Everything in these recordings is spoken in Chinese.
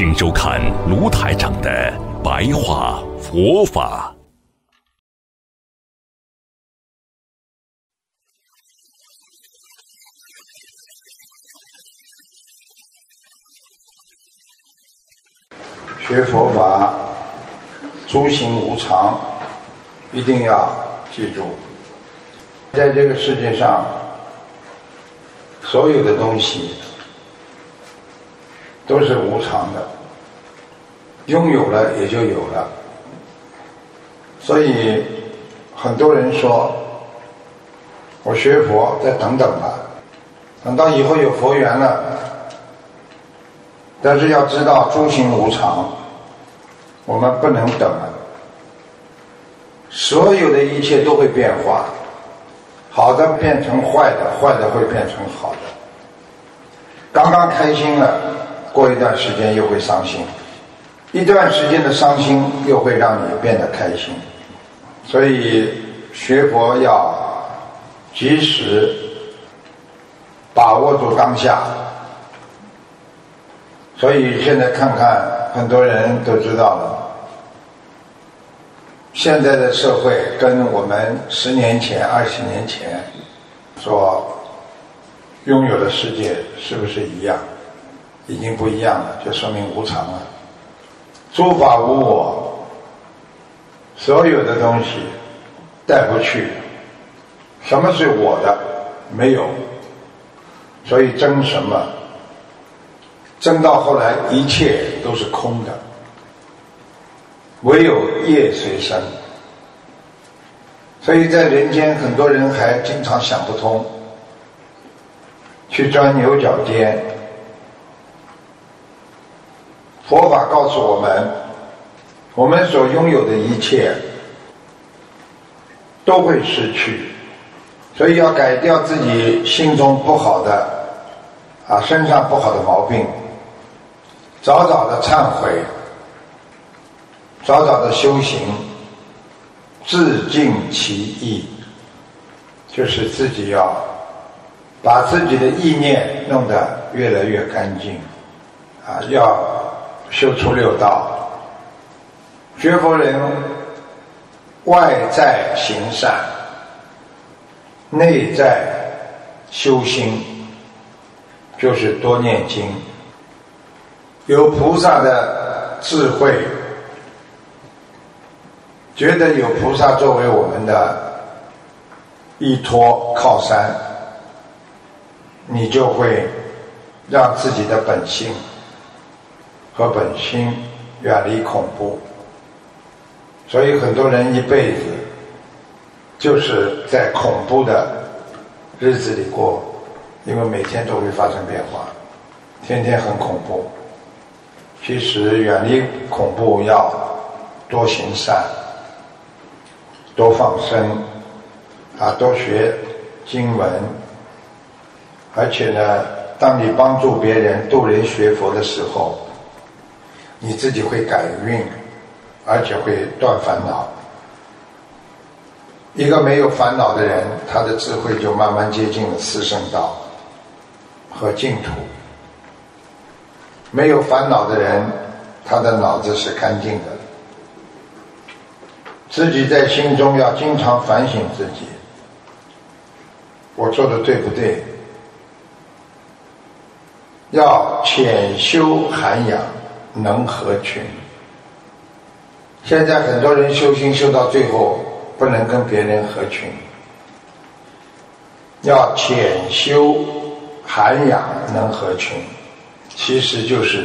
请收看卢台长的白话佛法。学佛法，诸行无常，一定要记住，在这个世界上，所有的东西都是无常的，拥有了也就有了。所以很多人说，我学佛再等等吧，等到以后有佛缘了。但是要知道诸行无常，我们不能等了。所有的一切都会变化，好的变成坏的，坏的会变成好的。刚刚开心了，过一段时间又会伤心，一段时间的伤心又会让你变得开心。所以学佛要及时把握住当下。所以现在看看，很多人都知道了，现在的社会跟我们十年前、二十年前所拥有的世界是不是一样？已经不一样了，就说明无常了。诸法无我，所有的东西带不去。什么是我的？没有。所以争什么？争到后来，一切都是空的，唯有业随身。所以在人间，很多人还经常想不通，去钻牛角尖。佛法告诉我们，我们所拥有的一切都会失去，所以要改掉自己心中不好的啊，身上不好的毛病。早早的忏悔，早早的修行，自净其意，就是自己要把自己的意念弄得越来越干净，啊，要修出六道。学佛人外在行善，内在修心，就是多念经。有菩萨的智慧，觉得有菩萨作为我们的依托靠山，你就会让自己的本性和本心远离恐怖。所以很多人一辈子就是在恐怖的日子里过，因为每天都会发生变化，天天很恐怖。其实远离恐怖，要多行善，多放生，啊，多学经文。而且呢，当你帮助别人、度人学佛的时候，你自己会改运，而且会断烦恼。一个没有烦恼的人，他的智慧就慢慢接近了四圣道和净土。没有烦恼的人，他的脑子是干净的。自己在心中要经常反省自己：我做的对不对？要潜修涵养，能合群。现在很多人修心修到最后，不能跟别人合群。要潜修涵养，能合群。其实就是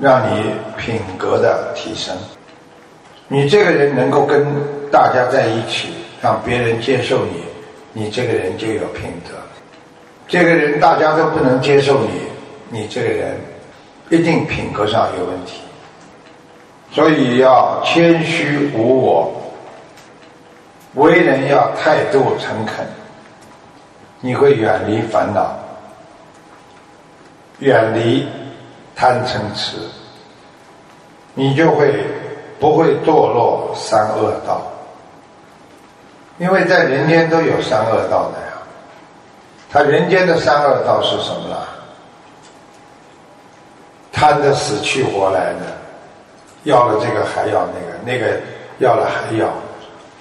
让你品格的提升。你这个人能够跟大家在一起，让别人接受你，你这个人就有品德。这个人大家都不能接受你，你这个人一定品格上有问题。所以要谦虚无我，为人要态度诚恳，你会远离烦恼，远离贪嗔痴，你就会不会堕落三恶道。因为在人间都有三恶道的呀，他人间的三恶道是什么呢？贪的死去活来的，要了这个还要那个，那个要了还要，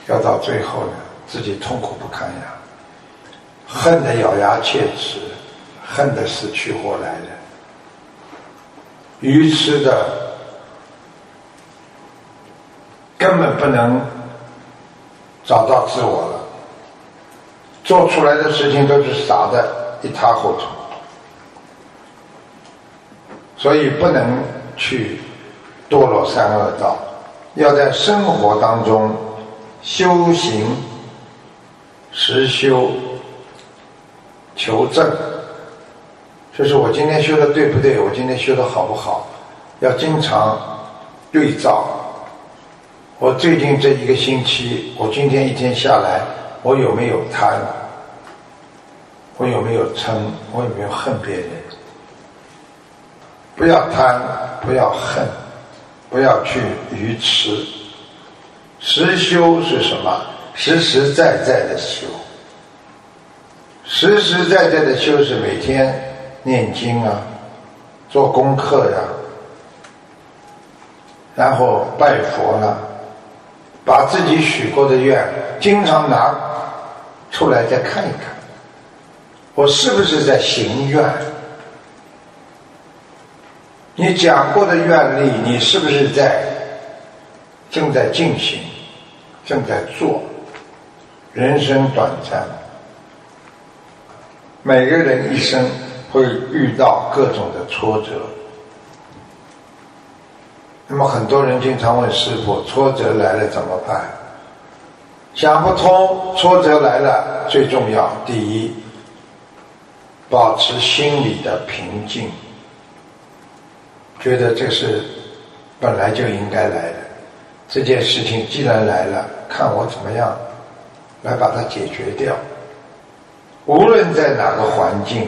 要到最后呢，自己痛苦不堪呀，恨得咬牙切齿，恨得死去活来的，愚痴的，根本不能找到自我了，做出来的事情都是傻的一塌糊涂。所以不能去堕落三恶道，要在生活当中修行、实修、求证。就是我今天修的对不对？我今天修的好不好？要经常对照。我最近这一个星期，我今天一天下来，我有没有贪？我有没有嗔？我有没有恨别人？不要贪，不要恨，不要去愚痴。实修是什么？实实在在的修。实实在在的修是每天念经啊，做功课呀，然后拜佛了，把自己许过的愿经常拿出来再看一看，我是不是在行愿？你讲过的愿力，你是不是在正在进行，正在做？人生短暂，每个人一生会遇到各种的挫折。那么很多人经常问师傅：挫折来了怎么办？想不通，挫折来了，最重要，第一，保持心理的平静。觉得这是本来就应该来的，这件事情既然来了，看我怎么样来把它解决掉。无论在哪个环境，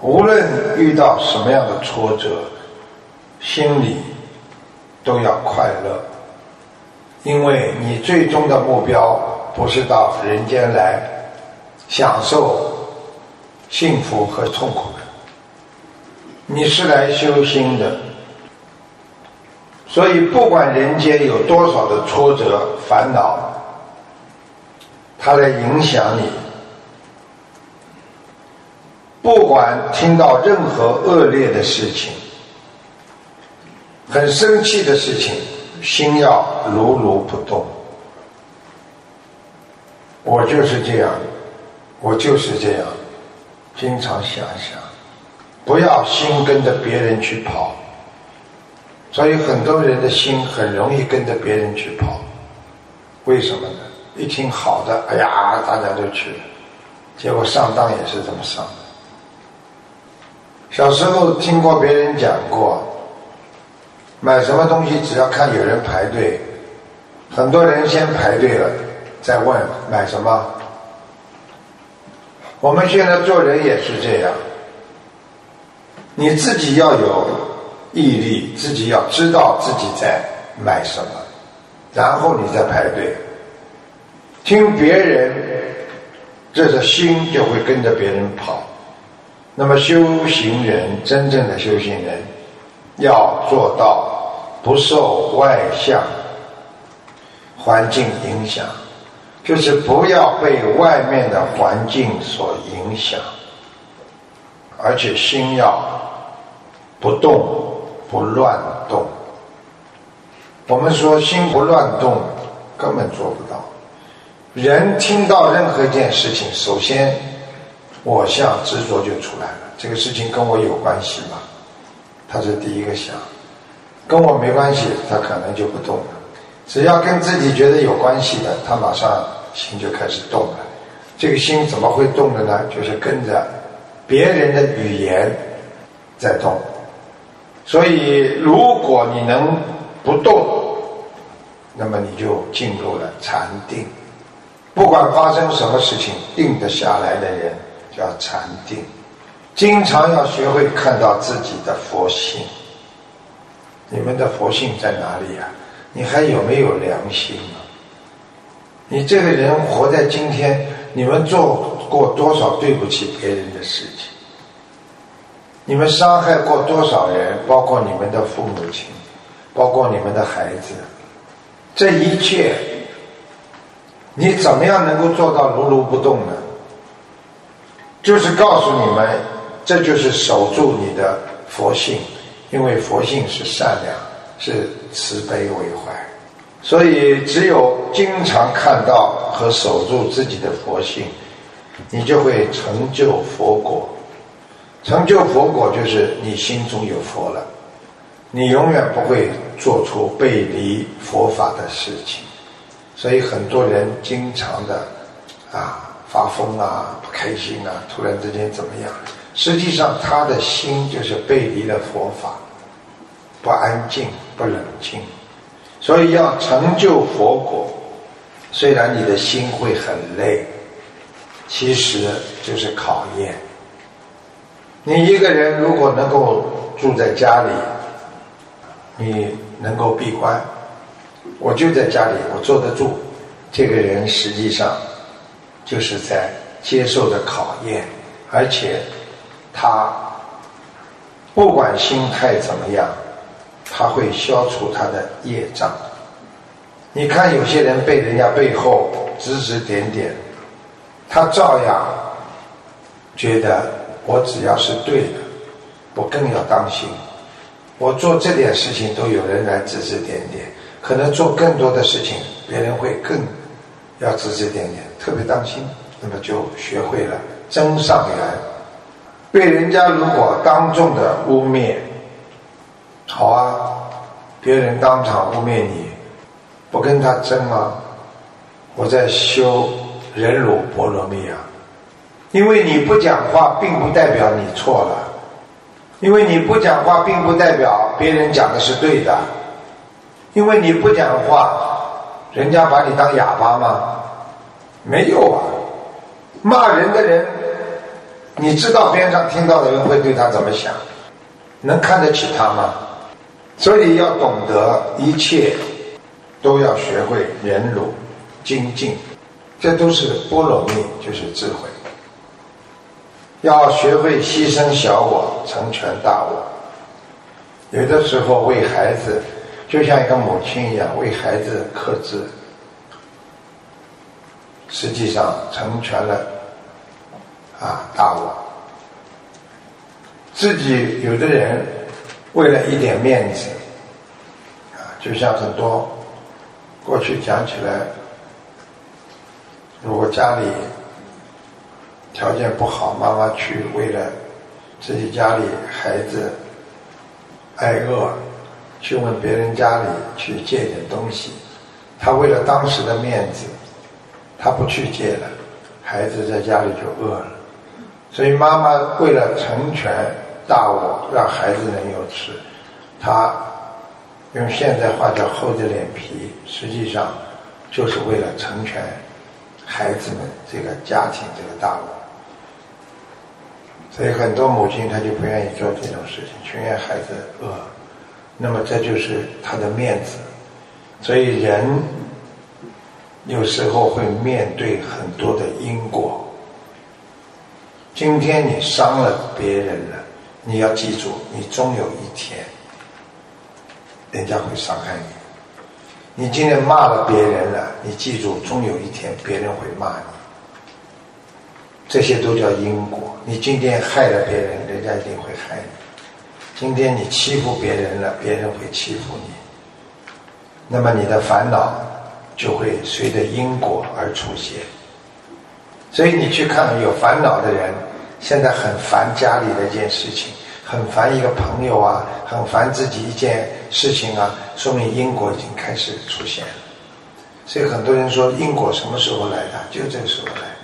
无论遇到什么样的挫折，心里都要快乐，因为你最终的目标不是到人间来享受幸福和痛苦。你是来修心的，所以不管人间有多少的挫折、烦恼，它来影响你；不管听到任何恶劣的事情、很生气的事情，心要如如不动。我就是这样，我就是这样，经常想想。不要心跟着别人去跑，所以很多人的心很容易跟着别人去跑。为什么呢？一听好的，哎呀，大家都去，结果上当也是这么上。小时候听过别人讲过，买什么东西只要看有人排队，很多人先排队了，再问买什么。我们现在做人也是这样。你自己要有毅力，自己要知道自己在买什么，然后你再排队。听别人，这个心就会跟着别人跑。那么修行人，真正的修行人，要做到不受外向环境影响，就是不要被外面的环境所影响，而且心要。不动不乱动，我们说心不乱动，根本做不到。人听到任何一件事情，首先我相执着就出来了。这个事情跟我有关系吗？他是第一个想，跟我没关系，他可能就不动了。只要跟自己觉得有关系的，他马上心就开始动了。这个心怎么会动的呢？就是跟着别人的语言在动。所以，如果你能不动，那么你就进入了禅定。不管发生什么事情，定得下来的人叫禅定。经常要学会看到自己的佛性。你们的佛性在哪里呀？你还有没有良心啊？你这个人活在今天，你们做过多少对不起别人的事情？你们伤害过多少人？包括你们的父母亲，包括你们的孩子，这一切，你怎么样能够做到如如不动呢？就是告诉你们，这就是守住你的佛性。因为佛性是善良，是慈悲为怀，所以只有经常看到和守住自己的佛性，你就会成就佛果。成就佛果就是你心中有佛了，你永远不会做出背离佛法的事情。所以很多人经常的啊发疯啊不开心啊，突然之间怎么样？实际上，他的心就是背离了佛法，不安静、不冷静，所以要成就佛果，虽然你的心会很累，其实就是考验。你一个人如果能够住在家里，你能够闭关，我就在家里，我坐得住，这个人实际上就是在接受的考验，而且。他不管心态怎么样，他会消除他的业障。你看有些人被人家背后指指点点，他照样觉得我只要是对的，我更要当心。我做这点事情都有人来指指点点，可能做更多的事情，别人会更要指指点点，特别当心。那么就学会了增上缘。被人家如果当众的污蔑，好啊，别人当场污蔑你，不跟他争吗？我在修忍辱波罗蜜啊，因为你不讲话，并不代表你错了，因为你不讲话，并不代表别人讲的是对的，因为你不讲话，人家把你当哑巴吗？没有啊，骂人的人。你知道边上听到的人会对他怎么想？能看得起他吗？所以要懂得一切都要学会忍辱、精进，这都是波罗蜜，就是智慧。要学会牺牲小我，成全大我。有的时候为孩子，就像一个母亲一样为孩子克制，实际上成全了。啊，大我，自己有的人为了一点面子，啊，就像很多过去讲起来，如果家里条件不好，妈妈去为了自己家里孩子挨饿，去问别人家里去借点东西，他为了当时的面子，他不去借了，孩子在家里就饿了。所以妈妈为了成全大我，让孩子能有吃，她用现在话叫厚着脸皮，实际上就是为了成全孩子们这个家庭这个大我。所以很多母亲她就不愿意做这种事情，情愿孩子饿。那么这就是她的面子。所以人有时候会面对很多的因果。今天你伤了别人了，你要记住，你终有一天，人家会伤害你。你今天骂了别人了，你记住，终有一天别人会骂你。这些都叫因果。你今天害了别人，人家一定会害你。今天你欺负别人了，别人会欺负你。那么你的烦恼就会随着因果而出现。所以你去看有烦恼的人。现在很烦家里的一件事情，很烦一个朋友啊，很烦自己一件事情啊，说明因果已经开始出现了。所以很多人说因果什么时候来的？就这个时候来。